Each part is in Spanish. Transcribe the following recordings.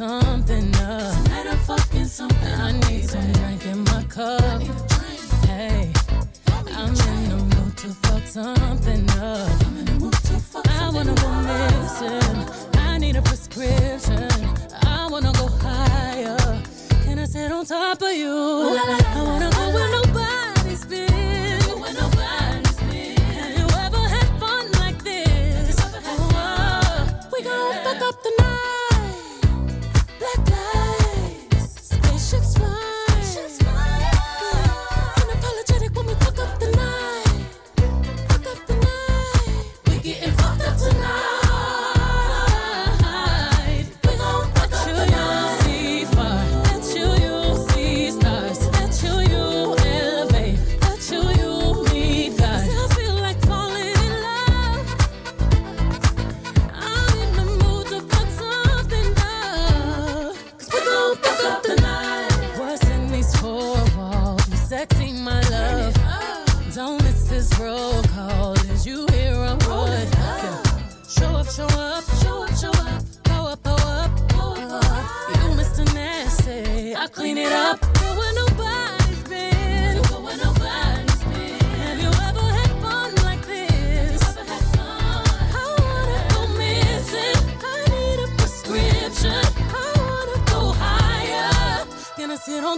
something up. Tonight I'm fucking something I need some drink in my cup. Hey, I'm in the mood to fuck something up. I'm in the mood to fuck I wanna go missing. I need a prescription. I wanna go higher. Can I sit on top of you? I wanna go where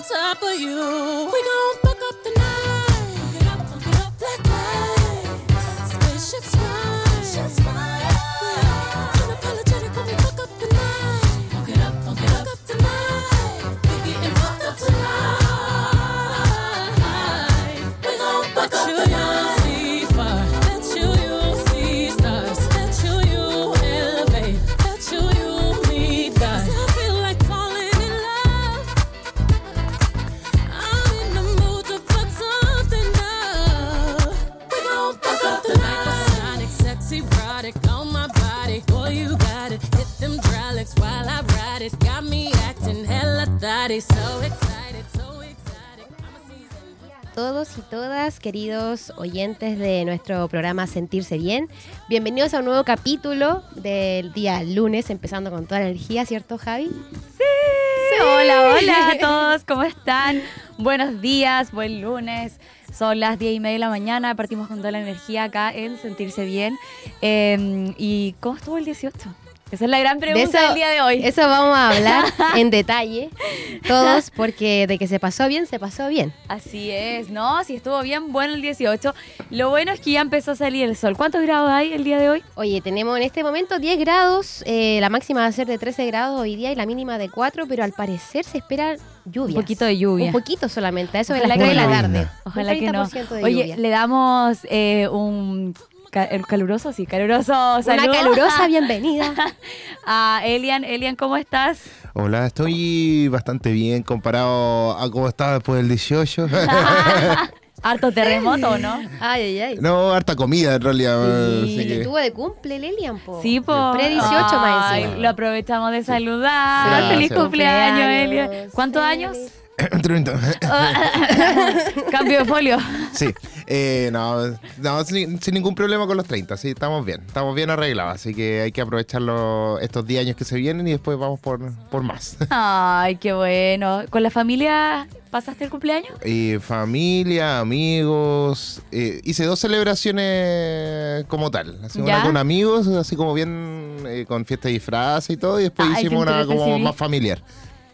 top of you. Queridos oyentes de nuestro programa Sentirse Bien. Bienvenidos a un nuevo capítulo del día lunes, empezando con toda la energía, ¿cierto, Javi? Hola, hola a todos, ¿cómo están? Buenos días, buen lunes. Son las 10 y media de la mañana, partimos con toda la energía acá en Sentirse Bien. Eh, ¿Y cómo estuvo el 18? Esa es la gran pregunta eso- del día de hoy. Eso vamos a hablar en detalle, todos, porque de que se pasó bien, se pasó bien. Así es, ¿no? Si estuvo bien, bueno el 18. Lo bueno es que ya empezó a salir el sol. ¿Cuántos grados hay el día de hoy? Oye, tenemos en este momento 10 grados, eh, la máxima va a ser de 13 grados hoy día y la mínima de 4, pero al parecer se espera lluvia. Un poquito de lluvia. Un poquito solamente, a eso de las que 3 de la tarde. Ojalá que no. 30% de Oye, le damos eh, un ca- caluroso, sí, caluroso saludo. Una calurosa bienvenida. a Elian. Elian, ¿cómo estás? Hola, estoy bastante bien comparado a cómo estaba después del 18. Harto terremoto, ¿no? Ay, ay, ay. no, harta comida en realidad. Sí. así Que que- tuvo de cumple Lelian, po. Sí, po. Pre 18 más Ay, encima. Lo aprovechamos de saludar. Sí. Feliz Sí. cumpleaños, Cumpleaños, Elian. ¿Cuántos feliz. años? Cambio de folio. sí, eh, no, no, sin, sin ningún problema con los 30, sí, estamos bien, estamos bien arreglados, así que hay que aprovechar estos 10 años que se vienen y después vamos por, por más. Ay, qué bueno. ¿Con la familia pasaste el cumpleaños? Y familia, amigos, eh, hice dos celebraciones como tal, así una con amigos, así como bien eh, con fiesta de disfraz y todo, y después Ay, hicimos una como más familiar.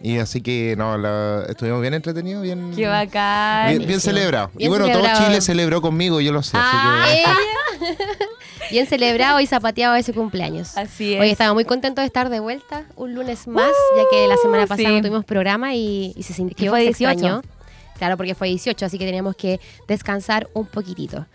Y así que no, la- estuvimos bien entretenidos, bien, Qué bacán. bien, bien celebrado. y bueno, celebrado. todo Chile celebró conmigo, yo lo sé. Ah, así que, Ella. Bien celebrado y zapateado ese cumpleaños. Así es. Hoy estamos muy contentos de estar de vuelta un lunes más, ya que la semana pasada sí. no tuvimos programa y, y se sintió, fue se 18. extrañó. Claro, porque fue 18, así que teníamos que descansar un poquitito.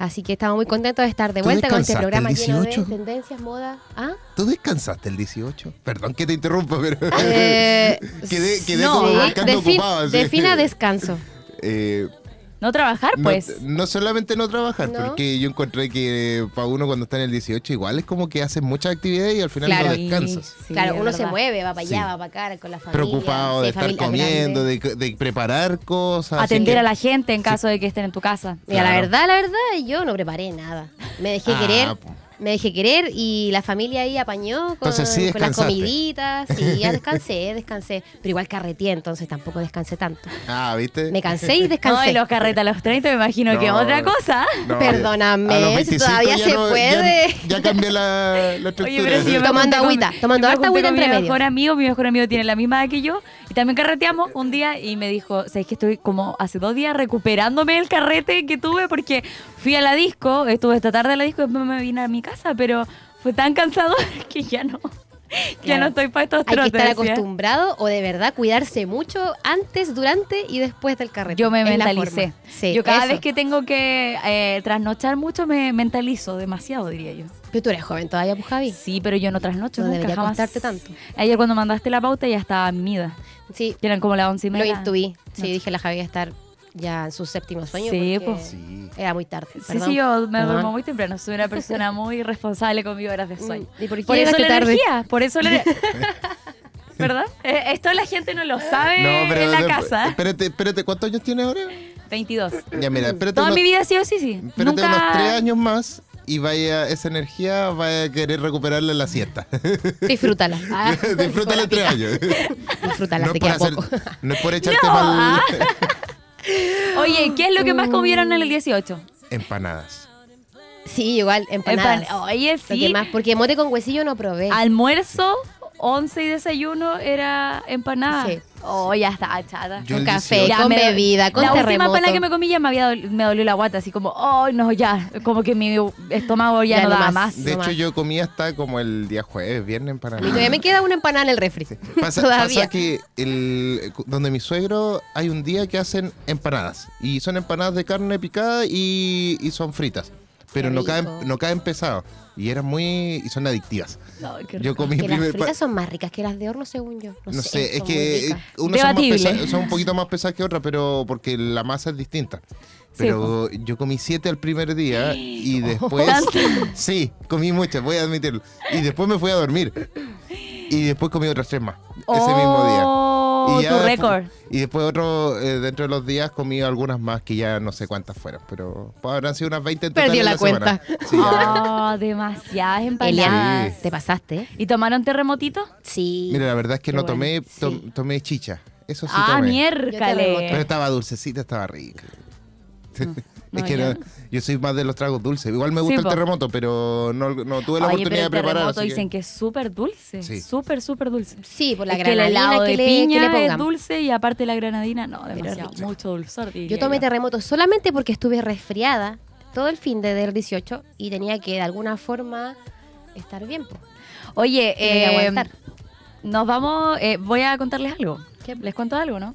Así que estamos muy contentos de estar de ¿Tú vuelta con este programa lleno de 18? tendencias, moda. ¿Ah? ¿Tú descansaste el 18? Perdón que te interrumpa, pero Eh, quedé, quedé no, como defin- ocupado. defina descanso. Eh, No trabajar, no, pues. no solamente no trabajar, ¿No? porque yo encontré que para uno cuando está en el 18 igual es como que haces muchas actividades y al final Claro. no descansas. Sí, claro, uno se mueve, va para allá, Sí. va para acá con la familia. Preocupado de estar comiendo, de, de preparar cosas. Atender que- a la gente en caso de que estén en tu casa. Mira, la verdad, la verdad, yo no preparé nada. Me dejé Ah, querer. po. Me dejé querer y la familia ahí apañó con, Entonces sí con las comiditas. Sí, ya descansé, descansé. Pero igual carreteé, entonces tampoco descansé tanto. Ah, ¿viste? Me cansé y No, descansé. y los carretas a los 30 me imagino que No. otra cosa. No, Perdóname, a los si 25 todavía ya se no- puede. Ya, ya cambié la, la estructura. Oye, pero si yo me Tomando agüita, tomando harta agüita entre mi medio. mejor amigo, mi mejor amigo tiene la misma edad que yo y también carreteamos un día y me dijo, sabes que estoy como hace dos días recuperándome el carrete que tuve porque fui a la disco, estuve esta tarde a la disco y después me vine a mi casa, pero fue tan cansado que ya no, ya no estoy para estos Hay que trotes. estar acostumbrado o de verdad cuidarse mucho antes, durante y después del carrete. Yo me mentalicé. Sí, yo cada eso. vez que tengo que eh, trasnochar mucho me mentalizo demasiado, diría yo. Pero tú eres joven todavía, pues Javi. Sí, pero yo no trasnocho No nunca, debería jamás. costarte tanto. Ayer cuando mandaste la pauta ya estaba mida. Sí, Ya eran como las once y lo media. intuí. Sí, No. dije la Javi a estar ya en su séptimo sueño. Sí, pues. Sí. Era muy tarde. Sí, perdón. sí, yo me Perdón. duermo muy temprano. Soy una persona muy responsable con mis horas de sueño. Mm, ¿Y por qué Por eso la tarde? energía, por eso la... ¿Verdad? Eh, Esto la gente no lo sabe en la de- casa. Espérate, espérate, ¿cuántos años tienes ahora? 22. Ya, mira, espérate, Toda unos, mi vida ha sido así, sí. espérate Nunca... unos tres años más y vaya esa energía vaya a querer recuperarla en la siesta. Disfrútala. Ah, Disfrútala tres años. Disfrútala, no, te queda hacer- poco. no es por echarte No, mal ah. Oye, ¿qué es lo que más comieron en el 18? empanadas. Sí, igual, empanadas. Empan- Oye, Lo que sí. más, porque mote con huesillo no probé. Almuerzo, once y desayuno era empanada. Sí. Oh, ya está, chata. Yo el café, 18. Ya con me- bebida, con la última terremoto. empanada que me comí ya me había dol- me dolió la guata, así como, oh, no, ya, como que mi estómago ya, Ya no no daba más. más. De No hecho, más. yo comí hasta como el día jueves, viernes empanadas. Y todavía me queda una empanada en el refri. Pasa, Todavía. pasa que el, donde mi suegro hay un día que hacen empanadas. Y son empanadas de carne picada y, y son fritas. Pero no caen, no caen pesados. Y eran muy. y son adictivas. Qué Yo comí Que las primer pa- fritas son más ricas que las de horno, según yo. No, No sé, es que ricas. unas son, pesadas- son un poquito más pesadas que otras, pero porque la masa es distinta. Pero yo comí siete al primer día y después. sí, comí muchas, voy a admitirlo. Y después me fui a dormir. Y después comí otras tres más. ese mismo día. Oh, Y ya tu récord. Y después otro, eh, dentro de los días comí algunas más que ya no sé cuántas fueron, pero pues, habrán sido unas 20 en total Perdió en la. Sí, ya. Oh, demasiadas empanadas. Sí. te pasaste. ¿Y tomaron terremotito? Sí. Mira, la verdad es que Qué no bueno. tomé, tom- Sí. tomé chicha. Eso sí ah, tomé. miércale. Pero estaba dulcecita, estaba rica. No, es que yo no- yo soy más de los tragos dulces. Igual me Sí, gusta el terremoto, pero no, no tuve la Oye, oportunidad pero de el preparar. terremoto así que- dicen que es súper dulce. Sí. Súper, súper dulce. Sí, por la es que el granadina que, de le, que piña le es dulce y aparte la granadina, no, demasiado. Mucho dulzor, Yo tomé yo. terremoto solamente porque estuve resfriada todo el fin de del 18 y tenía que de alguna forma estar bien. po. Oye, eh, aguantar. nos vamos, eh, voy a contarles algo. Les cuento algo, ¿no?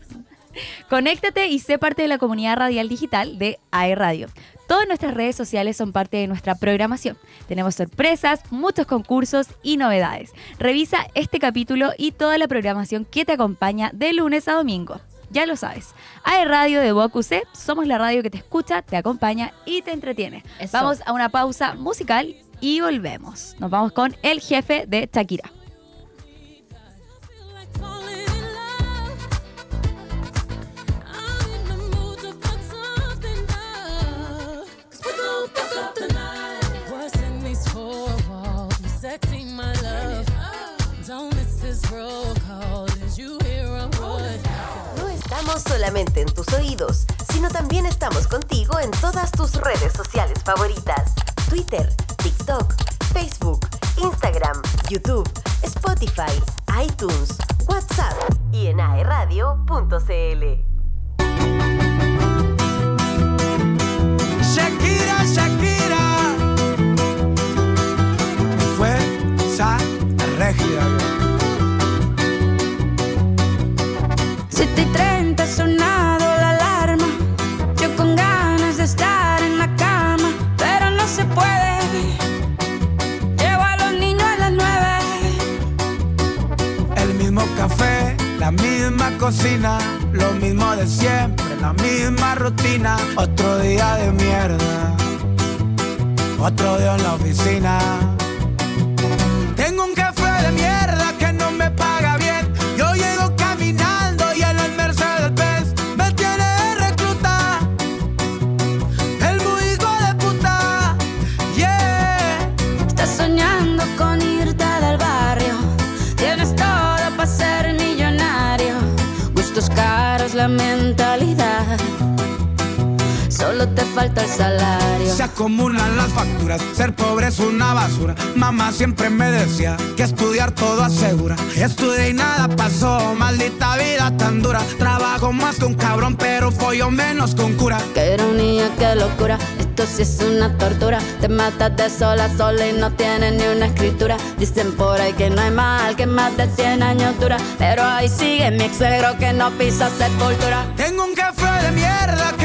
Conéctate y sé parte de la comunidad radial digital de AE Radio. Todas nuestras redes sociales son parte de nuestra programación. Tenemos sorpresas, muchos concursos y novedades. Revisa este capítulo y toda la programación que te acompaña de lunes a domingo. Ya lo sabes. AE Radio de BOQC somos la radio que te escucha, te acompaña y te entretiene. Eso. Vamos a una pausa musical y volvemos. Nos vamos con el jefe de Shakira. No estamos solamente en tus oídos, sino también estamos contigo en todas tus redes sociales favoritas. Twitter, TikTok, Facebook, Instagram, YouTube, Spotify, iTunes, WhatsApp y en aeradio.cl. Shakira, Shakira. Fuerza regia. 7 y 30 ha sonado la alarma. Yo con ganas de estar en la cama, pero no se puede. Llevo a los niños a las 9. El mismo café, la misma cocina, lo mismo de siempre, la misma rutina. Otro día de mierda, otro día en la oficina. La mentalidad. Solo te falta el salario. Se acumulan las facturas, ser pobre es una basura. Mamá siempre me decía que estudiar todo asegura. Estudié y nada pasó, maldita vida tan dura. Trabajo más que un cabrón, pero follo menos con cura. Qué ironía, qué locura. Esto es una tortura. Te matas de sola a sola y no tienes ni una escritura. Dicen por ahí que no hay mal, que más de 100 años dura. Pero ahí sigue mi ex que no pisa sepultura. Tengo un jefe de mierda que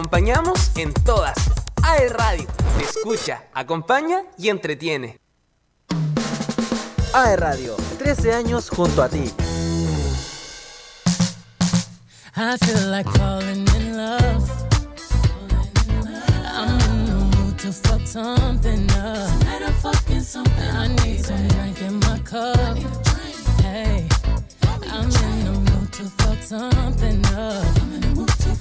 Acompañamos en todas. AE Radio, te escucha, acompaña y entretiene. AE Radio, 13 años junto a ti. I feel like falling in love. I'm in the mood to fuck something up. Tonight I'm fucking something. I need some drink in my cup. Hey, I'm in the mood to fuck something up.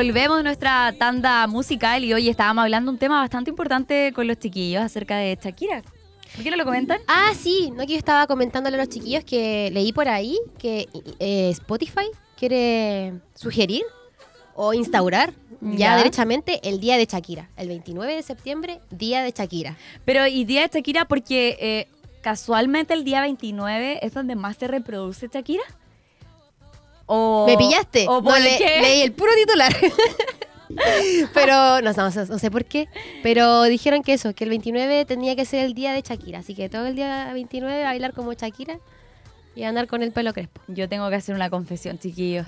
Volvemos a nuestra tanda musical y hoy estábamos hablando un tema bastante importante con los chiquillos acerca de Shakira. ¿Por qué no lo comentan? Ah, sí, no que yo estaba comentándole a los chiquillos que leí por ahí que eh, Spotify quiere sugerir o instaurar ya, Ya. derechamente el día de Shakira. El 29 de septiembre, día de Shakira. Pero y día de Shakira porque eh, casualmente el día 29 es donde más se reproduce Shakira. O, Me pillaste. ¿O No, por le- qué? leí el puro titular. Pero no, no, no sé por qué. Pero dijeron que eso, que el 29 tenía que ser el día de Shakira. Así que todo el día 29 a bailar como Shakira y andar con el pelo crespo. Yo tengo que hacer una confesión, chiquillos.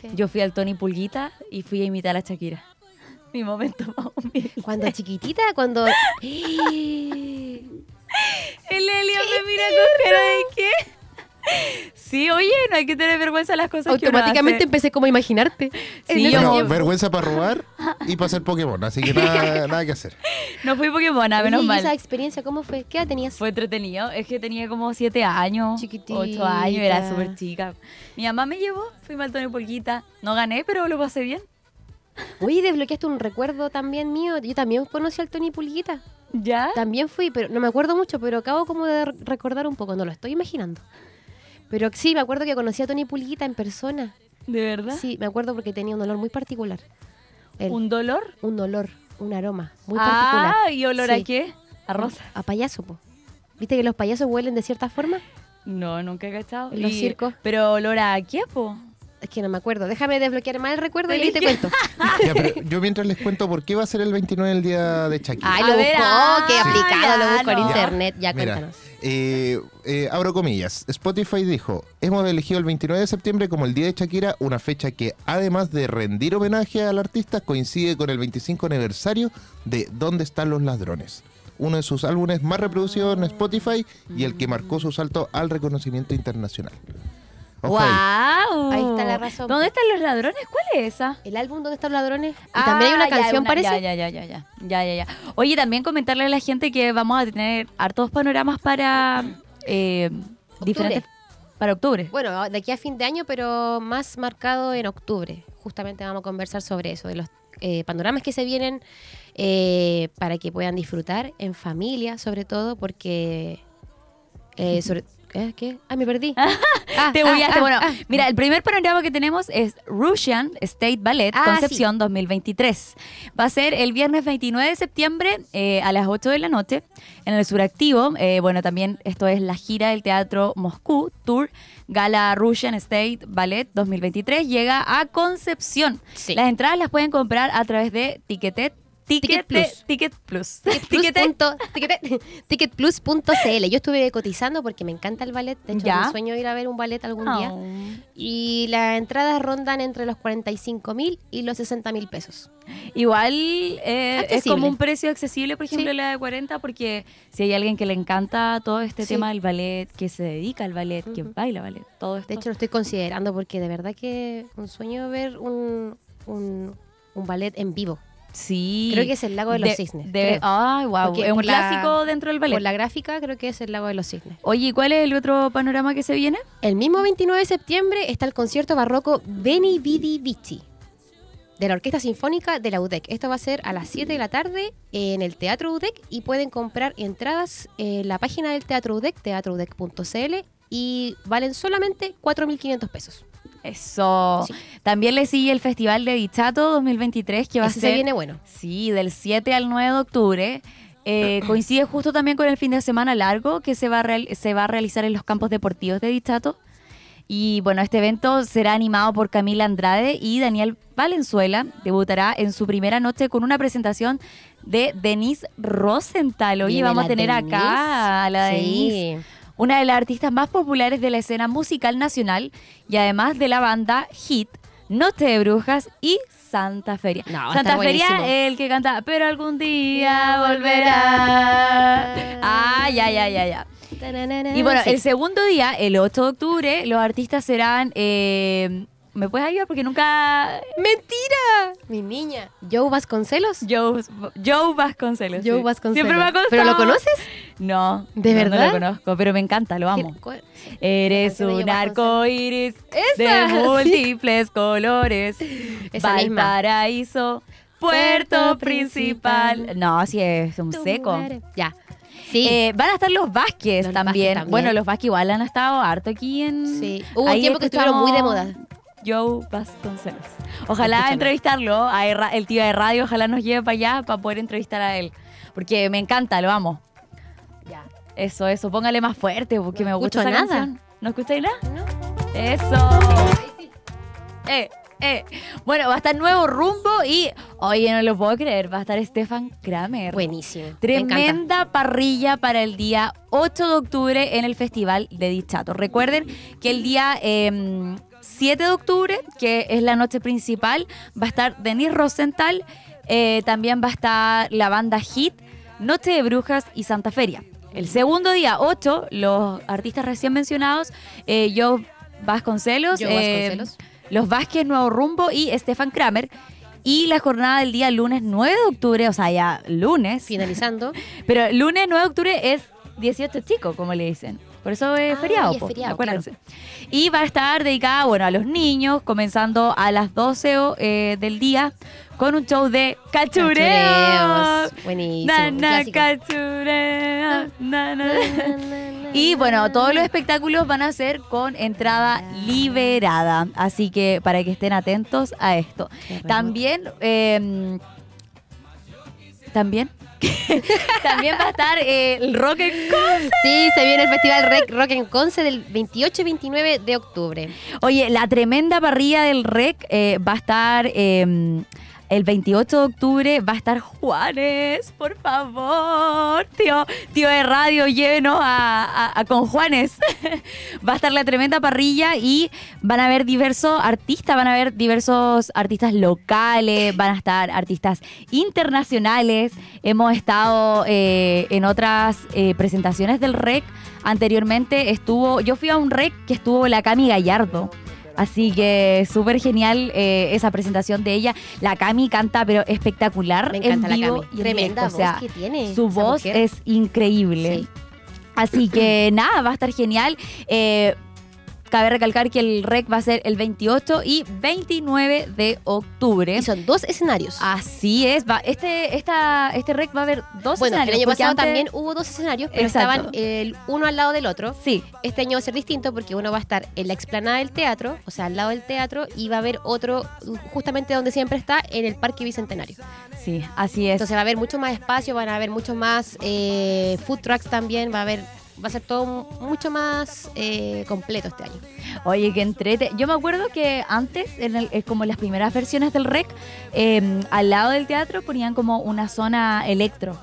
¿Qué? Yo fui al Tony Pulguita y fui a imitar a Shakira. Mi momento más humilde. Cuando chiquitita, cuando... El Helio me mira con cara de qué. Sí, oye, no hay que tener vergüenza de las cosas Automáticamente que empecé como a imaginarte. Sí, yo- No, tiempo. vergüenza para robar y para ser Pokémon, así que nada, nada que hacer. No fui Pokémona, menos Oye, ¿y mal. esa experiencia cómo fue? ¿Qué edad tenías? Fue entretenido. Es que tenía como siete años, Chiquitita. ocho años, era súper chica. Mi mamá me llevó, fui al Tony Pulguita. No gané, pero lo pasé bien. Oye, desbloqueaste un recuerdo también mío. Yo también conocí al Tony Pulguita. ¿Ya? También fui, pero no me acuerdo mucho, pero acabo como de re- recordar un poco, no lo estoy imaginando. Pero sí, me acuerdo que conocí a Tony Pulguita en persona. ¿De verdad? Sí, me acuerdo porque tenía un olor muy particular. Él, ¿Un dolor? un olor, un aroma muy particular. ah, ¿y olor a qué? ¿A rosa? A payaso, po. ¿Viste que los payasos huelen de cierta forma? No, nunca he cachado. En los Y- circos. ¿Pero olor a qué, po? Es que no me acuerdo. Déjame desbloquear más el recuerdo y ahí te cuento. Ya, pero yo mientras les cuento por qué va a ser el 29 el día de Shakira. Ay, A lo ver, buscó, ah, qué aplicado, lo busco en internet. Ya, Mira, cuéntanos. Eh, eh, abro comillas. Spotify dijo, hemos elegido el 29 de septiembre como el día de Shakira, una fecha que además de rendir homenaje al artista, coincide con el 25 aniversario de ¿Dónde están los ladrones? Uno de sus álbumes más reproducidos en Spotify y el que marcó su salto al reconocimiento internacional. Ojo. ¡Wow! Ahí está la razón. ¿Dónde están los ladrones? ¿Cuál es esa? El álbum ¿Dónde están los ladrones? Y Ah, también hay una ya, canción, parece. Ya, ya, ya, ya, ya, ya, ya, ya. Oye, también comentarle a la gente que vamos a tener hartos panoramas para eh, diferentes para octubre. Bueno, de aquí a fin de año, pero más marcado en octubre. Justamente vamos a conversar sobre eso, de los eh, panoramas que se vienen eh, para que puedan disfrutar en familia, sobre todo, porque... eh, sobre, ¿eh? ¿Qué? Ah, me perdí. Ah, Te ah, bugueaste. ah, bueno, ah. mira, el primer panorama que tenemos es Russian State Ballet Ah, Concepción 2023. Va a ser el viernes 29 de septiembre eh, a las 8 de la noche en el Suractivo. Eh, bueno, también esto es la gira del Teatro Moscú Tour Gala Russian State Ballet 2023. Llega a Concepción. Sí. Las entradas las pueden comprar a través de Ticketet. Ticket Plus. Ticket Plus. Ticketplus.cl. Yo estuve cotizando porque me encanta el ballet. De hecho, mi sueño ir a ver un ballet algún día. Oh. Y las entradas rondan entre los 45 mil y los 60 mil pesos. Igual eh, es como un precio accesible, por ejemplo, Sí. la de 40, porque si hay alguien que le encanta todo este Sí. tema del ballet, que se dedica al ballet, que baila ballet, todo esto. De hecho, lo estoy considerando porque de verdad que un sueño ver un, un, un ballet en vivo. Sí. Creo que es el Lago de los Cisnes, de- ay, wow. Porque Es un la- clásico dentro del ballet. Por la gráfica, creo que es el Lago de los Cisnes. Oye, ¿y cuál es el otro panorama que se viene? El mismo 29 de septiembre está el concierto barroco Beni Vidi Vici de la Orquesta Sinfónica de la UDEC. Esto va a ser a las 7 de la tarde en el Teatro UDEC y pueden comprar entradas en la página del Teatro UDEC, teatroudec.cl y valen solamente 4.500 pesos. Eso. Sí. También le sigue el Festival de Dichato 2023, que va Ese a ser... se viene bueno. Sí, del 7 al 9 de octubre. Eh, coincide justo también con el fin de semana largo que se va, a real- se va a realizar en los campos deportivos de Dichato. Y bueno, este evento será animado por Camila Andrade y Daniel Valenzuela. Debutará en su primera noche con una presentación de Denise Rosenthal. Viene vamos a tener Denise. acá a la Denise, Sí. Una de las artistas más populares de la escena musical nacional y además de la banda Hit, Noche de Brujas y Santa Feria. No, Santa Feria, el que canta, pero algún día volverá. Ah, ya, ya, ya, ya. Y bueno, Sí. el segundo día, el 8 de octubre, los artistas serán... eh, ¿Me puedes ayudar? Porque nunca... ¡Mentira! Mi niña. Joe Vasconcelos. Joe, Joe Vasconcelos. Joe. Vasconcelos. Siempre me ha costado. ¿Pero lo conoces? No. ¿De no, No verdad? lo conozco, pero me encanta, lo amo. Eres un arco iris de múltiples colores. Esa. Valparaíso, puerto principal. No, sí es un seco. Ya. Sí. Eh, van a estar los Vázquez Los también. Vázquez también. Bueno, los Vázquez igual han estado harto aquí en. Sí. Hubo un tiempo que estuvieron muy de moda. Joe Vasconcelos. Ojalá entrevistarlo, a el tío de radio, ojalá nos lleve para allá para poder entrevistar a él. Porque me encanta, lo amo. Eso, eso, póngale más fuerte porque No me gusta esa nada. canción. ¿No escucháis nada? ¿No? Eso. Eh, eh. Bueno, va a estar nuevo rumbo y, oye, no lo puedo creer, va a estar Stefan Kramer. Buenísimo. Tremenda parrilla para el día 8 de octubre en el Festival de Dichato. Recuerden que el día eh, 7 de octubre, que es la noche principal, va a estar Denise Rosenthal, eh, también va a estar la banda Hit, Noche de Brujas y Santa Feria. El segundo día, 8, los artistas recién mencionados, eh, Joe Vasconcelos, Joe eh, Vasconcelos. los Vázquez Nuevo Rumbo y Stefan Kramer. Y la jornada del día lunes 9 de octubre, o sea, ya lunes, Finalizando. pero lunes 9 de octubre es 18 chico, como le dicen. Por eso es Ah, feriado, y es feriado, acuérdense. Y va a estar dedicada, bueno, a los niños, comenzando a las 12 o, eh, del día con un show de cachureo. Cachureos. Buenísimo. Na, na, cachureo, na. Y bueno, todos los espectáculos van a ser con entrada liberada. Así que para que estén atentos a esto. También, eh, también También va a estar eh, el Rock en Conce. Sí, se viene el Festival Rec Rock en Conce del 28 y 29 de octubre. Oye, la tremenda parrilla del REC eh, va a estar eh, el 28 de octubre. Va a estar Juanes, por favor. Tío, tío de radio, llévenos a, con Juanes. va a estar la tremenda parrilla y van a haber diversos artistas, van a haber diversos artistas locales, van a estar artistas internacionales. Hemos estado eh, en otras eh, presentaciones del REC. Anteriormente estuvo, yo fui a un REC que estuvo la Cami Gallardo. Así que súper genial eh, esa presentación de ella. La Cami canta, pero espectacular. Me encanta en la vivo Cami. y en Tremenda directo. O sea, voz que tiene. su voz mujer. es increíble. Sí. Así que nada, va a estar genial. Eh, cabe recalcar que el REC va a ser el 28 y 29 de octubre. Y son dos escenarios. Así es. Va, este, esta, este REC va a haber dos bueno, el escenarios. año porque pasado antes- también hubo dos escenarios, pero Exacto. estaban el uno al lado del otro. Sí, Este año va a ser distinto porque uno va a estar en la explanada del teatro, o sea, al lado del teatro, y va a haber otro justamente donde siempre está, en el Parque Bicentenario. sí, así es. Entonces va a haber mucho más espacio, van a haber mucho más eh, food trucks también, va a haber va a ser todo mucho más eh, completo este año. Oye, que entrete. Yo me acuerdo que antes, en el- eh, como en las primeras versiones del REC, eh, al lado del teatro ponían como una zona electro.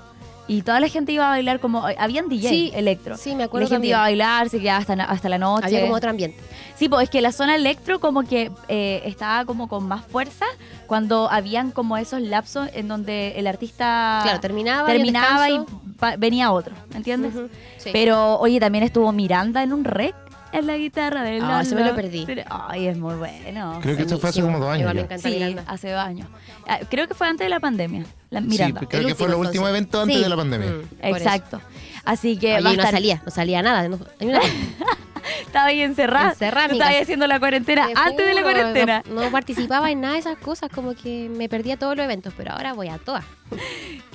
Y toda la gente iba a bailar como... Habían DJ Sí, electro. Sí, me Y acuerdo la gente también. iba a bailar, se quedaba hasta, hasta la noche. Había como otro ambiente. Sí, pues es que la zona electro como que eh, estaba como con más fuerza cuando habían como esos lapsos en donde el artista Claro, terminaba, y terminaba y, pa- venía otro, ¿entiendes? Sí. Pero, oye, también estuvo Miranda en un rec en la guitarra de Ah, ese me lo perdí. Ay, es muy bueno. Creo que esto fue hace como dos años. Igual me ya. encanta Sí, Miranda. hace dos años. Ah, Creo que fue antes de la pandemia. La Miranda. Sí, creo El que fue el último, entonces. evento antes Sí. de la pandemia. Mm, por eso. Exacto. Así que Oye, va a no estar- salía, no salía nada. no- hay una- estaba ahí encerrada. Estabas amigas. haciendo la cuarentena Te antes de la cuarentena. No, no participaba en nada de esas cosas, como que me perdía todos los eventos, pero ahora voy a todas.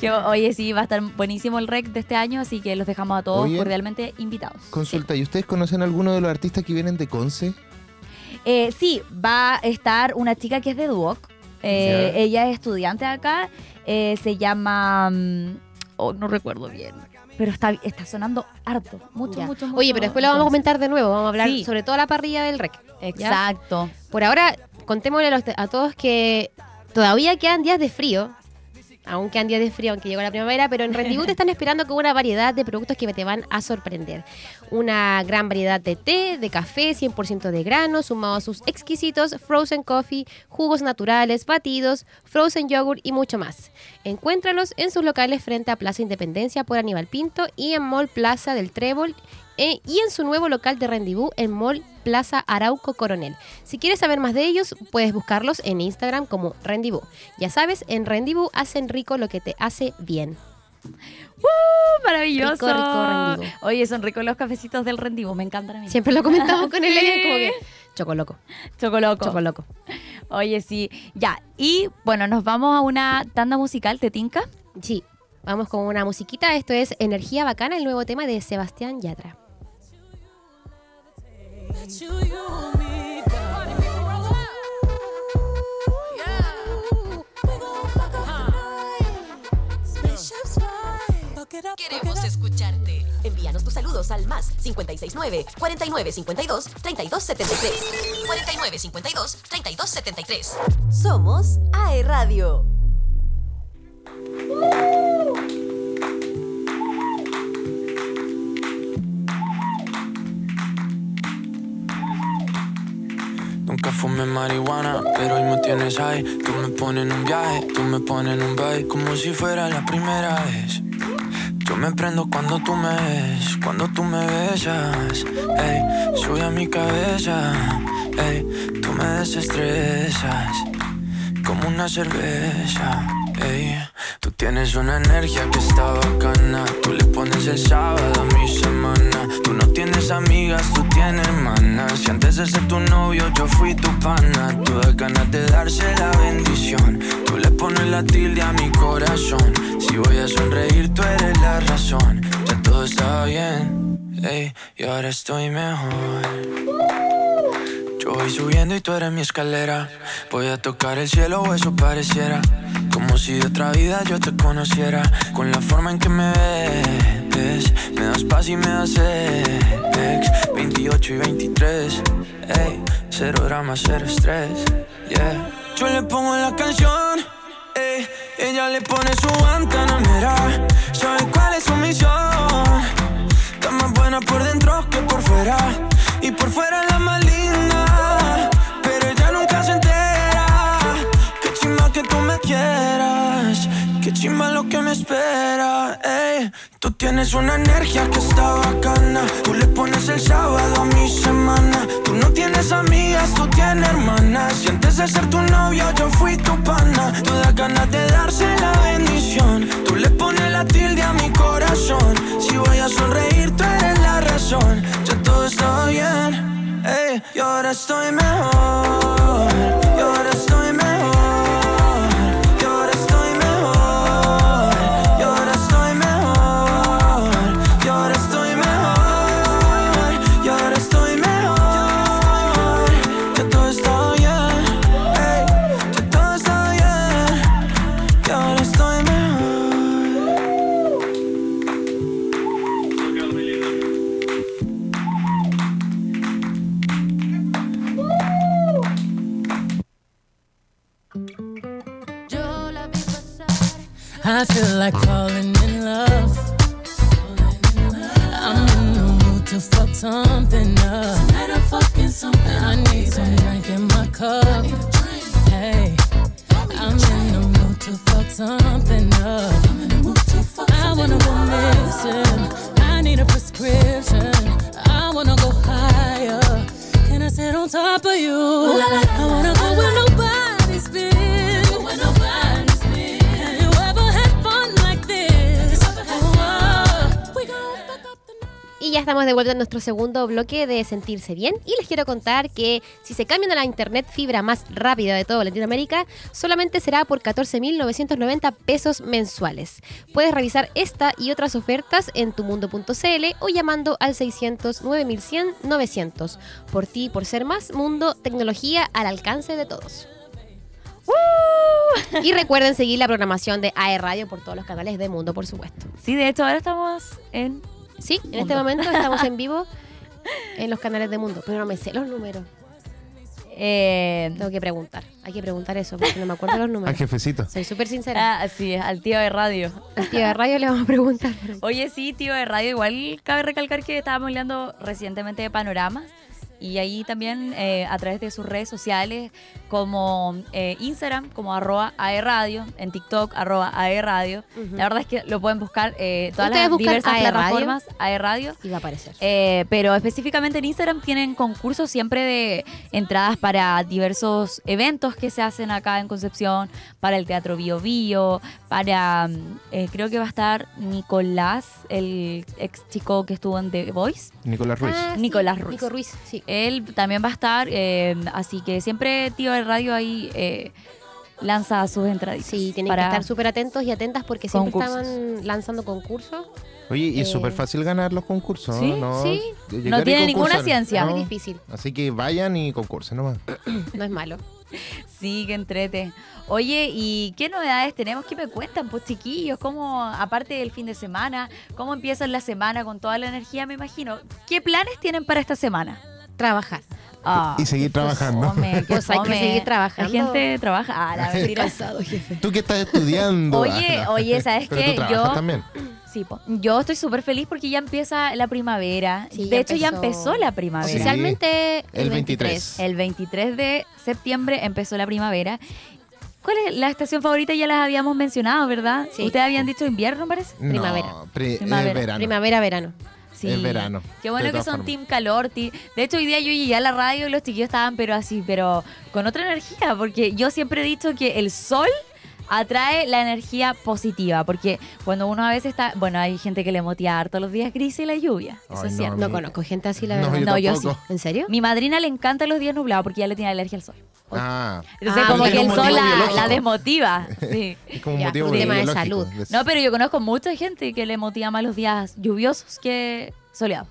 Que, oye, sí, va a estar buenísimo el rec de este año, así que los dejamos a todos Oye. cordialmente invitados. Consulta, ¿y ustedes conocen alguno de los artistas que vienen de Conce? Eh, sí, va a estar una chica que es de Duoc. Eh, ella es estudiante acá. eh, se llama. mm, oh, no recuerdo bien. Pero está, está sonando harto. Mucho, Ya. mucho, mucho. Oye, pero después lo vamos a comentar de nuevo. Vamos a hablar Sí. sobre toda la parrilla del rec. ¿ya? Exacto. Por ahora, contémosle a todos que todavía quedan días de frío. Aún quedan días de frío, aunque llegó la primavera, pero en Rendezvous te están esperando con una variedad de productos que te van a sorprender. Una gran variedad de té, de café, 100% de grano, sumado a sus exquisitos frozen coffee, jugos naturales, batidos, frozen yogurt y mucho más. Encuéntralos en sus locales frente a Plaza Independencia por Aníbal Pinto y en Mall Plaza del Trébol eh, y en su nuevo local de Rendezvous en Mall Plaza Arauco Coronel. Si quieres saber más de ellos, puedes buscarlos en Instagram como Rendezvous. Ya sabes, en Rendezvous hacen rico lo que te hace bien. ¡Uh, maravilloso. Rico, rico. Oye, son ricos los cafecitos del rendivo. Me encantan a mí. Siempre lo comentamos con el Sí. Como que chocoloco, Chocoloco. chocoloco. Oye, sí. Ya. Y bueno, nos vamos a una tanda musical, ¿te tinca? Sí, vamos con una musiquita. Esto es Energía Bacana, el nuevo tema de Sebastián Yatra. Queremos escucharte. Envíanos tus saludos al más 569 4952 3273. 4952 3273. Somos AE Radio. Tienes ahí. Tú me pones en un viaje, tú me pones en un baile, como si fuera la primera vez. Yo me prendo cuando tú me ves, cuando tú me besas. Ey, sube a mi cabeza, ey, tú me desestresas, como una cerveza. Ey, tienes una energía que está bacana. Tú le pones el sábado a mi semana. Tú no tienes amigas, tú tienes hermanas. Si antes de ser tu novio yo fui tu pana. Tú das ganas de darse la bendición. Tú le pones la tilde a mi corazón. Si voy a sonreír, tú eres la razón. Ya todo está bien, ey, y ahora estoy mejor. Yo voy subiendo y tú eres mi escalera. Voy a tocar el cielo o eso pareciera. Si de otra vida yo te conociera. Con la forma en que me ves. Me das paz y me das ex. 28 y 23. Ey, cero drama, cero estrés. Yeah. Yo le pongo la canción. Ey, ella le pone su guantanamera. ¿Sabe cuál es su misión? Está más buena por dentro que por fuera. Y por fuera la más linda. Lo que me espera. Ey, tú tienes una energía que está bacana. Tú le pones el sábado a mi semana. Tú no tienes amigas, tú tienes hermanas. Y antes de ser tu novio, yo fui tu pana. Tú das ganas de darse la bendición. Tú le pones la tilde a mi corazón. Si voy a sonreír, tú eres la razón. Ya todo está bien. Ey, y ahora estoy mejor. Cup. Hey, I'm in the mood to fuck something up. I wanna go missing. I need a prescription. I wanna go higher. Can I sit on top of you? I wanna estamos de vuelta en nuestro segundo bloque de Sentirse Bien. Y les quiero contar que si se cambian a la internet fibra más rápida de toda Latinoamérica, solamente será por 14.990 pesos mensuales. Puedes revisar esta y otras ofertas en tumundo.cl o llamando al 600 9100 900. Por ti y por ser más mundo, tecnología al alcance de todos. Y recuerden seguir la programación de AE Radio por todos los canales de Mundo, por supuesto. Sí, de hecho, ahora estamos en. Sí, en este momento estamos en vivo en los canales de Mundo, pero no me sé los números. eh, Tengo que preguntar. Hay que preguntar eso porque no me acuerdo los Al números. jefecito. Soy súper sincera. ah, sí, al tío de radio. Al tío de radio le vamos a preguntar. Oye, sí, tío de radio. Igual cabe recalcar que estábamos hablando recientemente de panoramas. Y ahí también eh, a través de sus redes sociales como eh, Instagram, como arroba aerradio, en TikTok, arroba aerradio. Ujú. La verdad es que lo pueden buscar eh, todas las diversas AE Radio. plataformas aerradio. Y va a aparecer. Eh, pero específicamente en Instagram tienen concursos siempre de entradas para diversos eventos que se hacen acá en Concepción, para el Teatro Bio Bio, para, eh, creo que va a estar Nicolás, el ex chico que estuvo en The Voice. Nicolás Ruiz. Ah, sí, Nicolás Ruiz. Nico Ruiz, sí. Él también va a estar, eh, así que siempre Tío de Radio ahí eh, lanza sus entradas. Sí, tienen que estar súper atentos y atentas porque siempre Concursos. estaban lanzando concursos. Oye, y es Eh, súper fácil ganar los concursos. ¿Sí? ¿no? Sí. Llegar No tiene ninguna ciencia. ¿no? Muy difícil. Así que vayan y concursen nomás. No es malo. Sí, que entrete. Oye, ¿y qué novedades tenemos? ¿Qué me cuentan, pues chiquillos? ¿Cómo, aparte del fin de semana, cómo empiezan la semana con toda la energía, me imagino? ¿Qué planes tienen para esta semana? Trabajar. Ah, Y seguir trabajando. fome, Pues hay que seguir trabajando. La gente trabaja. Ah, la mentira. jefe. Tú que estás estudiando. Oye, Ah, no. oye, ¿sabes qué? Yo- también. Sí, po. yo estoy súper feliz porque ya empieza la primavera. Sí, de ya hecho, ya empezó. la primavera. Oficialmente el, El 23. 23. El 23 de septiembre empezó la primavera. ¿Cuál es la estación favorita? Ya las habíamos mencionado, ¿verdad? Sí. Ustedes habían dicho invierno, parece. Primavera. No, pri- es Primavera. verano. Primavera, verano. Sí. Es verano, Qué bueno que son formas. Team Calor. ti- De hecho, hoy día yo llegué a la radio y los chiquillos estaban, pero así, pero con otra energía. Porque yo siempre he dicho que el sol atrae la energía positiva. Porque cuando uno a veces está. Bueno, hay gente que le motiva harto los días grises y la lluvia. Eso Ay, es no, cierto. No conozco gente así, la No, verdad. yo No, yo tampoco. ¿En serio? Mi madrina le encantan los días nublados porque ya le tiene alergia al sol. Ah, Entonces, Ah, como que el sol la, desmotiva. Sí. es como un Ya, motivo un tema de salud. No, pero yo conozco mucha gente que le motiva más los días lluviosos que soleados.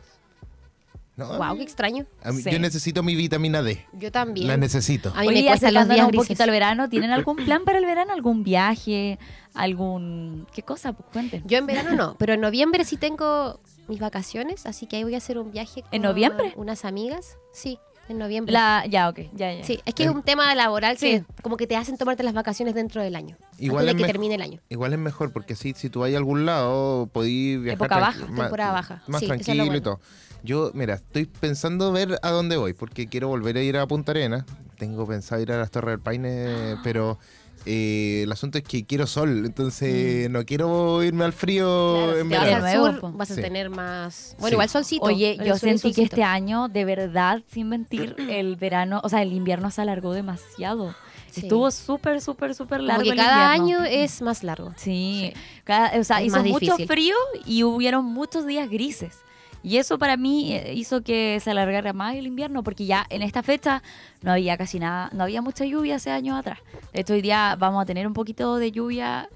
No, Wow, qué extraño. a mí- Sí. Yo necesito mi vitamina D. Yo también. La necesito. A mí Oye, me cuestan los días un grises. poquito al verano, ¿tienen algún plan para el verano? ¿Algún viaje? ¿Algún... ¿Qué cosa? Pues cuenten. Yo en verano no, pero en noviembre sí tengo mis vacaciones, así que ahí voy a hacer un viaje con ¿En noviembre? unas amigas. Sí, en noviembre. La... Ya, ok, ya, ya. Sí, es que es un tema laboral Sí. que como que te hacen tomarte las vacaciones dentro del año. Igual antes de que termine el año. Igual es mejor porque así, si tú vas a algún lado, podís viajar Época baja, más- temporada baja. Más Sí, es tranquilo y todo. Yo, mira, estoy pensando ver a dónde voy porque quiero volver a ir a Punta Arenas. Tengo pensado ir a las Torres del Paine, pero eh, el asunto es que quiero sol, entonces no quiero irme al frío Claro, en si vas verano. De al sur, vas a Sí. tener más... Bueno, Sí. igual solcito. Oye, yo sentí que este año, de verdad, sin mentir, el verano, o sea, el invierno se alargó demasiado. Sí. Estuvo súper, súper, súper largo que el cada invierno. año es más largo. Sí, cada- o sea, Es hizo mucho frío y hubieron muchos días grises. Y eso para mí eh, hizo que se alargara más el invierno, porque ya en esta fecha no había casi nada, no había mucha lluvia hace años atrás. De hecho, hoy día vamos a tener un poquito de lluvia,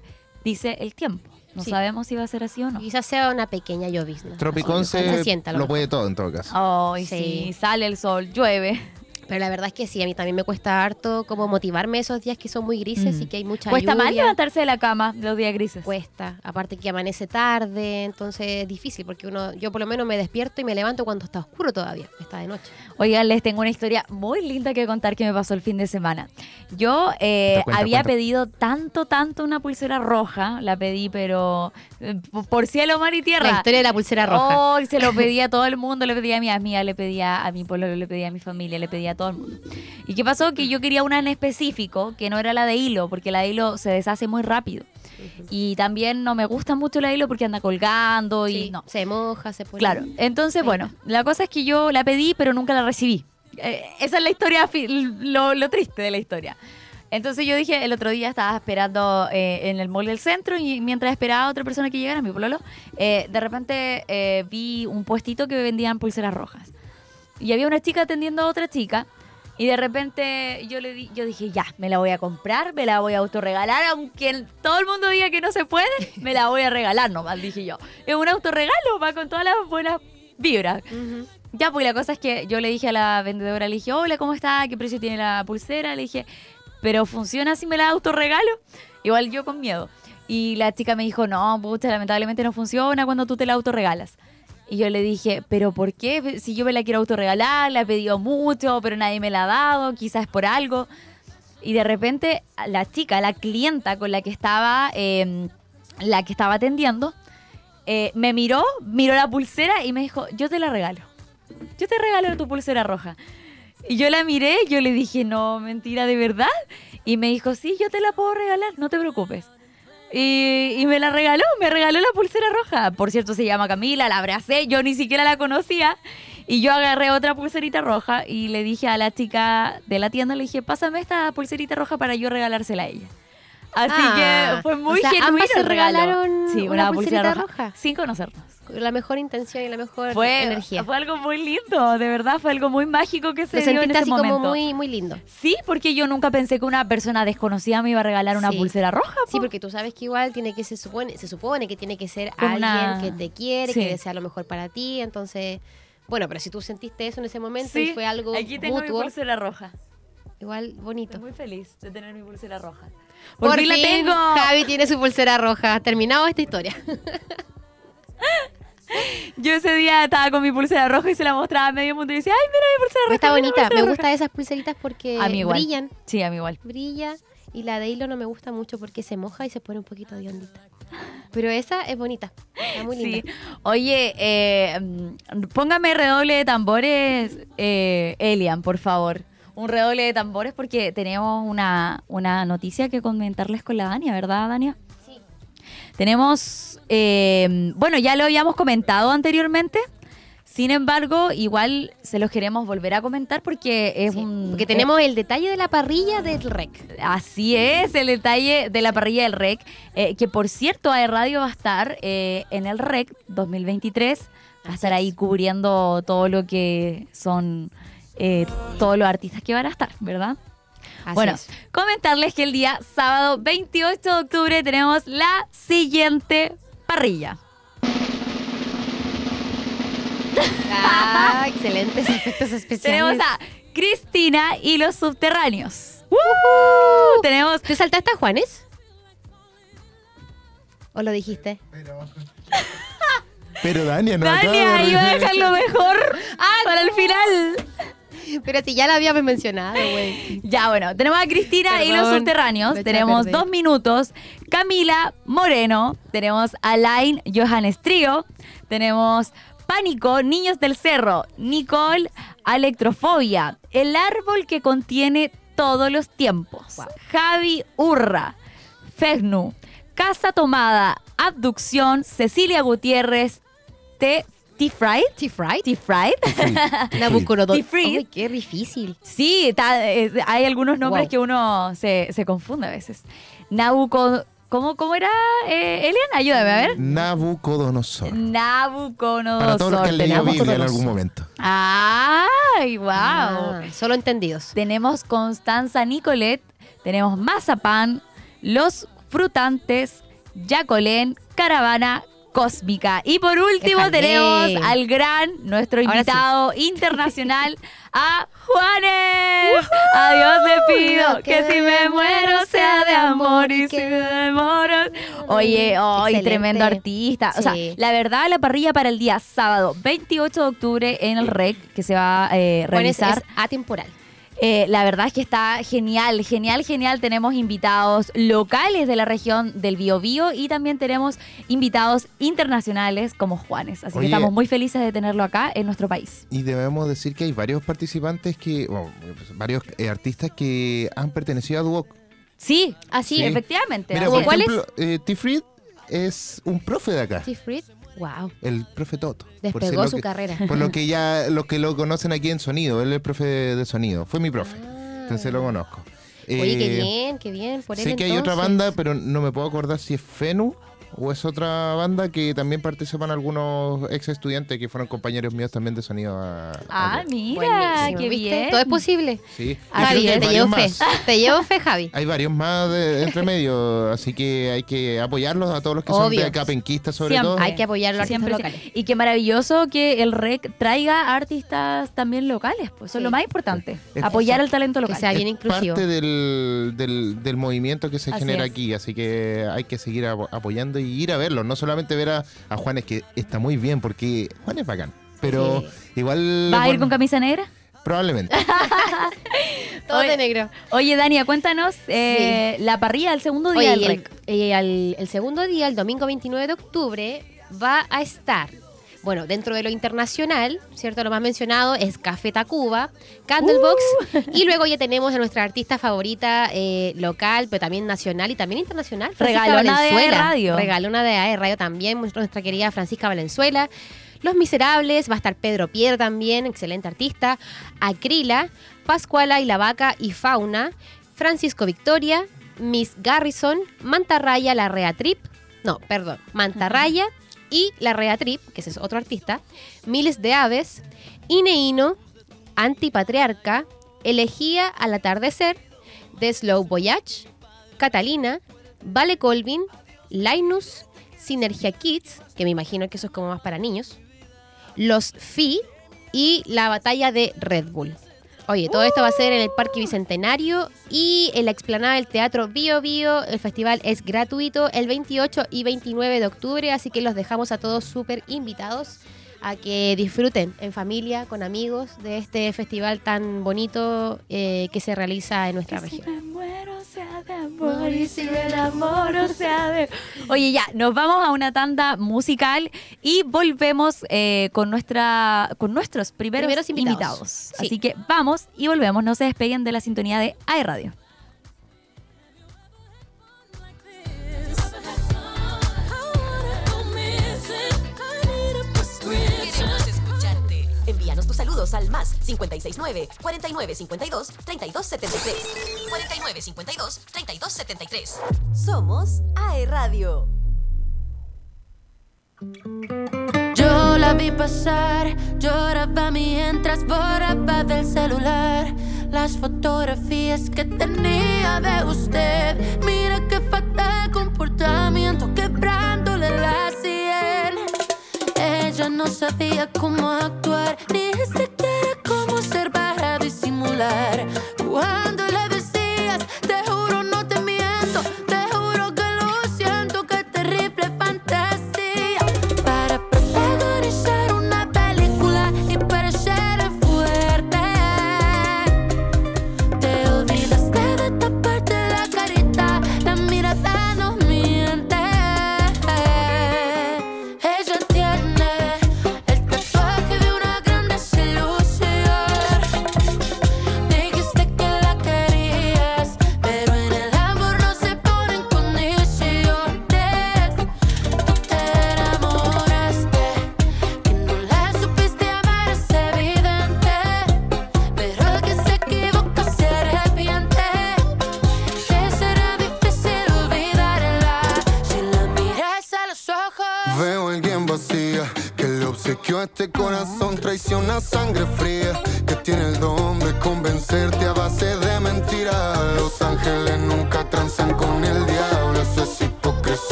dice el tiempo. No Sí. sabemos si va a ser así o no. Quizás sea una pequeña llovizna. Tropicón Se se, sienta lo puede todo en todo caso. Ay, sí. Sí. sale el sol, llueve. Pero la verdad es que sí, a mí también me cuesta harto como motivarme esos días que son muy grises Mm. y que hay mucha Cuesta lluvia. mal levantarse de la cama los días grises. Cuesta, aparte que amanece tarde, entonces es difícil porque uno, yo por lo menos me despierto y me levanto cuando está oscuro todavía, está de noche. Oigan, les tengo una historia muy linda que contar que me pasó el fin de semana. Yo eh, Cuenta, había cuenta. pedido tanto, tanto una pulsera roja. La pedí, pero eh, por cielo, mar y La tierra. historia de la pulsera roja. Oh, se lo pedía a todo el mundo, le pedía a mi amiga, le pedía a mi pueblo, le pedía a mi familia, le pedía a todo el mundo. ¿Y qué pasó? Que yo quería una en específico, que no era la de hilo, porque la de hilo se deshace muy rápido. Y también no me gusta mucho la de hilo porque anda colgando y Sí, no. Se moja, se pone. Claro, entonces, bueno, la cosa es que yo la pedí, pero nunca la recibí. Eh, esa es la historia, lo triste de la historia. Entonces yo dije, el otro día estaba esperando eh, en el mall del centro y mientras esperaba a otra persona que llegara, mi pololo, eh, de repente eh, vi un puestito que vendían pulseras rojas. Y había una chica atendiendo a otra chica y de repente yo le di, yo dije, ya, me la voy a comprar, me la voy a autorregalar, aunque todo el mundo diga que no se puede, me la voy a regalar nomás, dije yo. Es un autorregalo, va con todas las buenas vibras. Ya, pues la cosa es que yo le dije a la vendedora, le dije, hola, ¿cómo está? ¿Qué precio tiene la pulsera? Le dije, ¿pero funciona si me la autorregalo? Igual yo con miedo. Y la chica me dijo, no, pucha, lamentablemente no funciona cuando tú te la autorregalas. Y yo le dije, ¿pero por qué? Si yo me la quiero autorregalar, la he pedido mucho, pero nadie me la ha dado, quizás por algo. Y de repente la chica, la clienta con la que estaba, eh, la que estaba atendiendo, eh, me miró, miró la pulsera y me dijo, yo te la regalo. Yo te regalo tu pulsera roja. Y yo la miré, yo le dije, no, mentira, ¿de verdad? Y me dijo, sí, yo te la puedo regalar, no te preocupes. Y, y me la regaló, me regaló la pulsera roja. Por cierto, se llama Camila, la abracé, yo ni siquiera la conocía. Y yo agarré otra pulserita roja y le dije a la chica de la tienda, le dije, pásame esta pulserita roja para yo regalársela a ella. Así Ah, que fue muy o sea, genuino se regalaron Sí, una una, pulsera roja, roja. sin conocernos. Con la mejor intención y la mejor Fue, energía. fue algo muy lindo, de verdad, fue algo muy mágico que se Lo dio en ese así momento. como muy, muy lindo. Sí, porque yo nunca pensé que una persona desconocida me iba a regalar una Sí. pulsera roja. Sí, po. porque tú sabes que igual tiene que se supone, se supone que tiene que ser alguien que te quiere, Sí. que desea lo mejor para ti, entonces, bueno, pero si tú sentiste eso en ese momento Sí, y fue algo aquí tengo mutuo, mi pulsera roja. igual bonito. Estoy muy feliz de tener mi pulsera roja. Por, Por fin la tengo. Javi tiene su pulsera roja. Terminado esta historia. Yo ese día estaba con mi pulsera roja y se la mostraba a medio mundo y decía, ay, mira mi pulsera roja. Está bonita. Me roja". gustan esas pulseritas porque A mí igual. brillan, Sí, a mí igual. brilla. Y la de hilo no me gusta mucho porque se moja y se pone un poquito de ondita. Pero esa es bonita. Está muy linda. Sí. Oye, eh, mm, póngame redoble de tambores, eh, Elian, por favor. Un redoble de tambores porque tenemos una, una noticia que comentarles con la Dania, ¿verdad, Dania? Sí. Tenemos, eh, bueno, ya lo habíamos comentado anteriormente. Sin embargo, igual se los queremos volver a comentar porque es Sí, un... Porque tenemos el detalle de la parrilla del rec. Así es, el detalle de la parrilla del REC, eh, que por cierto, AE Radio va a estar eh, en el REC 2023, va a estar ahí cubriendo todo lo que son eh, todos los artistas que van a estar, ¿verdad? Así bueno, es. comentarles que el día sábado 28 de octubre tenemos la siguiente parrilla. Ah, excelentes efectos especiales. Tenemos a Cristina y los subterráneos. Tenemos. ¿Te saltaste a Juanes? ¿O lo dijiste? Pero Dania no Dania iba a arreglar dejar lo mejor para el final. Pero si ya lo habíamos mencionado, güey. Ya, bueno, tenemos a Cristina y los subterráneos. Tenemos dos minutos. Camila Moreno. Tenemos a Line Johannes Trío. Tenemos Pánico, Niños del Cerro. Nicole, Electrofobia. El árbol que contiene todos los tiempos. Javi Urra. Fegnu. Casa Tomada. Abducción. Cecilia Gutiérrez. T. T-Fried. ¿T-Fried? T-Fried. Nabucodonosor. T-Fried. Uy, qué difícil. Sí, está- eh, hay algunos nombres Wow. que uno se, se confunde a veces. Nabucod... ¿Cómo, cómo era, eh, Elian? Ayúdame, a ver. Nabucodonosor. Nabucodonosor. Para todos los que han leído Biblia en algún momento. ¡Ay, wow! Ah, solo entendidos. Tenemos Constanza Nicolet, tenemos Mazapán, Los Frutantes, Yacolén, Caravana Cósmica. Y por último tenemos al gran, nuestro sí. invitado internacional, a Juanes. Adiós le pido que, si me muero sea de amor y si me muero... Oye, hoy tremendo artista. O sea, la verdad, la parrilla para el día sábado 28 de octubre en el REC, que se va a eh, Juanes realizar. es atemporal. Eh, la verdad es que está genial, genial, genial. Tenemos invitados locales de la región del Biobío y también tenemos invitados internacionales como Juanes. Así Oye. que estamos muy felices de tenerlo acá en nuestro país. Y debemos decir que hay varios participantes que, bueno, varios eh, artistas que han pertenecido a Duoc. Sí, Así, Sí. efectivamente. Mira, Así por es. ¿Cuál ejemplo, eh, es un profe de acá, T-Fried. Wow. el profe Toto. Despegó su que- carrera. Por lo que ya los que lo conocen aquí en sonido, él es el profe de sonido, fue mi profe, entonces lo conozco. Oye, qué Eh, bien, qué bien. Por él, Sé que hay otra banda, pero no me puedo acordar si es Fenu o es otra banda que también participan algunos ex estudiantes que fueron compañeros míos también de sonido. a- a Ah, Duoc. mira, Buenísimo, qué ¿viste? bien. Todo es posible. Sí, Ah, Javi, que hay te llevo fe. más. Te llevo fe, Javi. Hay varios más de, entre medio, así que hay que apoyarlos a todos los que son Obvio. de acá penquistas sobre Siempre. todo. Hay que apoyar a los artistas Siempre sí. locales. Y qué maravilloso que el REC traiga artistas también locales. Pues eso es Sí. lo más importante. Es- Apoyar al talento Que local. sea bien es inclusivo. parte del, del, del movimiento que se Así genera es. aquí, así que hay que seguir apo- apoyando y ir a verlo, no solamente ver a, a Juanes, que está muy bien, porque Juan es bacán, pero Sí. igual... ¿Vas a ir bueno, con camisa negra? Probablemente. Todo Oye, de negro. Oye, Dania, cuéntanos eh, la parrilla del segundo día Oye, del el, REC. al- el segundo día, el domingo 29 de octubre, va a estar, bueno, dentro de lo internacional, ¿cierto? Lo más mencionado es Café Tacuba, Candlebox, y luego ya tenemos a nuestra artista favorita eh, local, pero también nacional y también internacional, Francisca Regalona de Valenzuela. AE Radio. Regalona de AE Radio también, nuestra querida Francisca Valenzuela. Los Miserables, va a estar Pedro Piedra también, excelente artista. Acrila, Pascuala y la Vaca y Fauna, Francisco Victoria, Miss Garrison, Mantarraya, la Rea Trip, no, perdón, Mantarraya y la Rea Trip, que ese es otro artista, Miles de Aves, Ineino, Antipatriarca, Elegía al Atardecer, The Slow Voyage, Catalina, Vale Colvin, Linus, Synergia Kids, que me imagino que eso es como más para niños, Los Fi y la batalla de Red Bull. Oye, todo esto va a ser en el Parque Bicentenario y en la explanada del Teatro Bio Bio. El festival es gratuito el 28 y 29 de octubre, así que los dejamos a todos súper invitados a que disfruten en familia, con amigos, de este festival tan bonito eh, que se realiza en nuestra región. Oye, ya, nos vamos a una tanda musical y volvemos eh, con nuestra con nuestros primeros, Primeros invitados. invitados. Sí. Así que vamos y volvemos. No se despeguen de la sintonía de AE Radio. al más 569-4952-3273. 4952-3273. Somos AE Radio. Yo la vi pasar, lloraba mientras borraba del celular las fotografías que tenía de usted. Mira qué fatal comportamiento, quebrándole la sien. Ella no sabía cómo actuar ni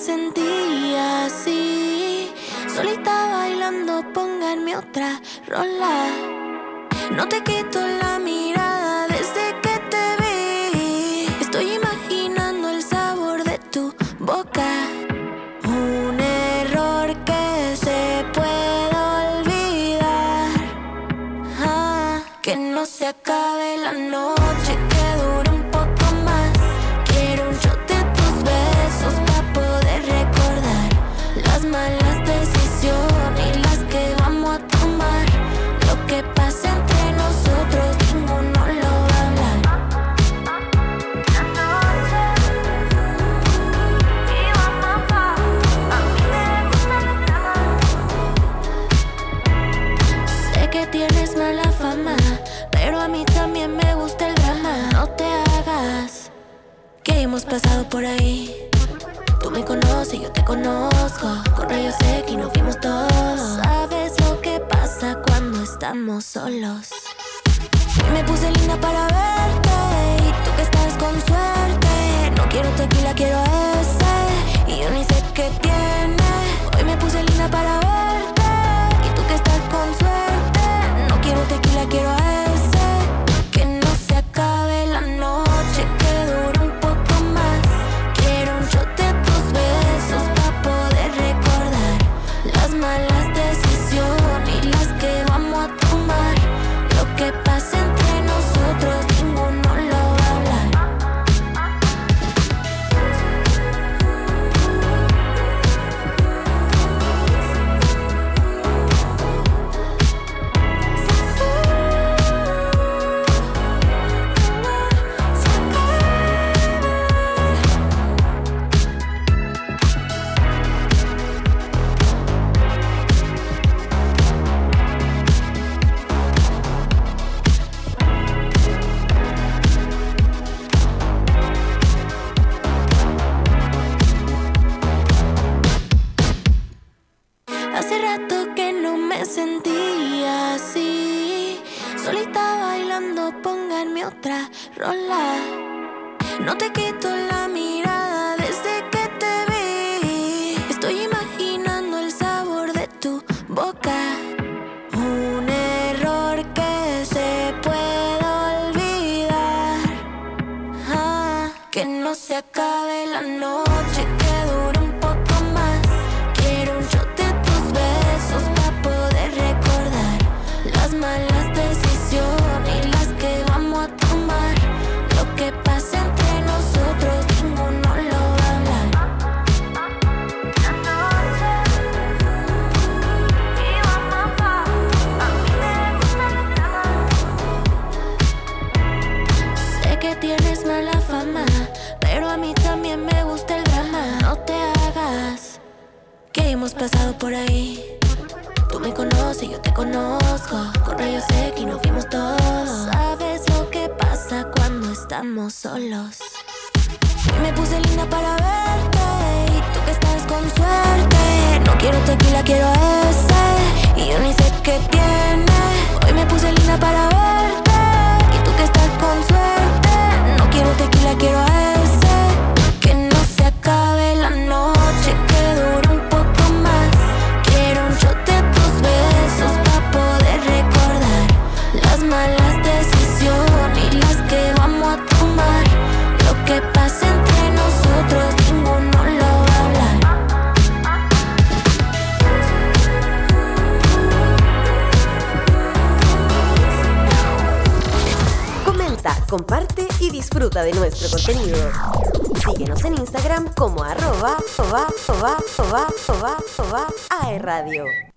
sentí así. Solita bailando, pónganme otra rola. No te quito la mirada. conozco, con rayos X nos vimos todos. Sabes lo que pasa cuando estamos solos. Hoy me puse linda para verte y tú que estás con suerte. No quiero tequila, quiero ese y yo ni sé qué tienes. Por ahí. Tú me conoces, yo te conozco. Con rayos X nos fuimos todos. Estamos solos. Hoy me puse linda para verte y tú que estás con suerte. No quiero tequila, quiero ese y yo ni sé qué tiene. Hoy me puse linda para verte y tú que estás con suerte. No quiero tequila, quiero ese. Que no se acabe la noche, que dure un poco más. Quiero un shot de tus besos para poder recordar las malas comparte y disfruta de nuestro contenido. Síguenos en Instagram como arroba soba, soba, soba, soba, soba, AE Radio.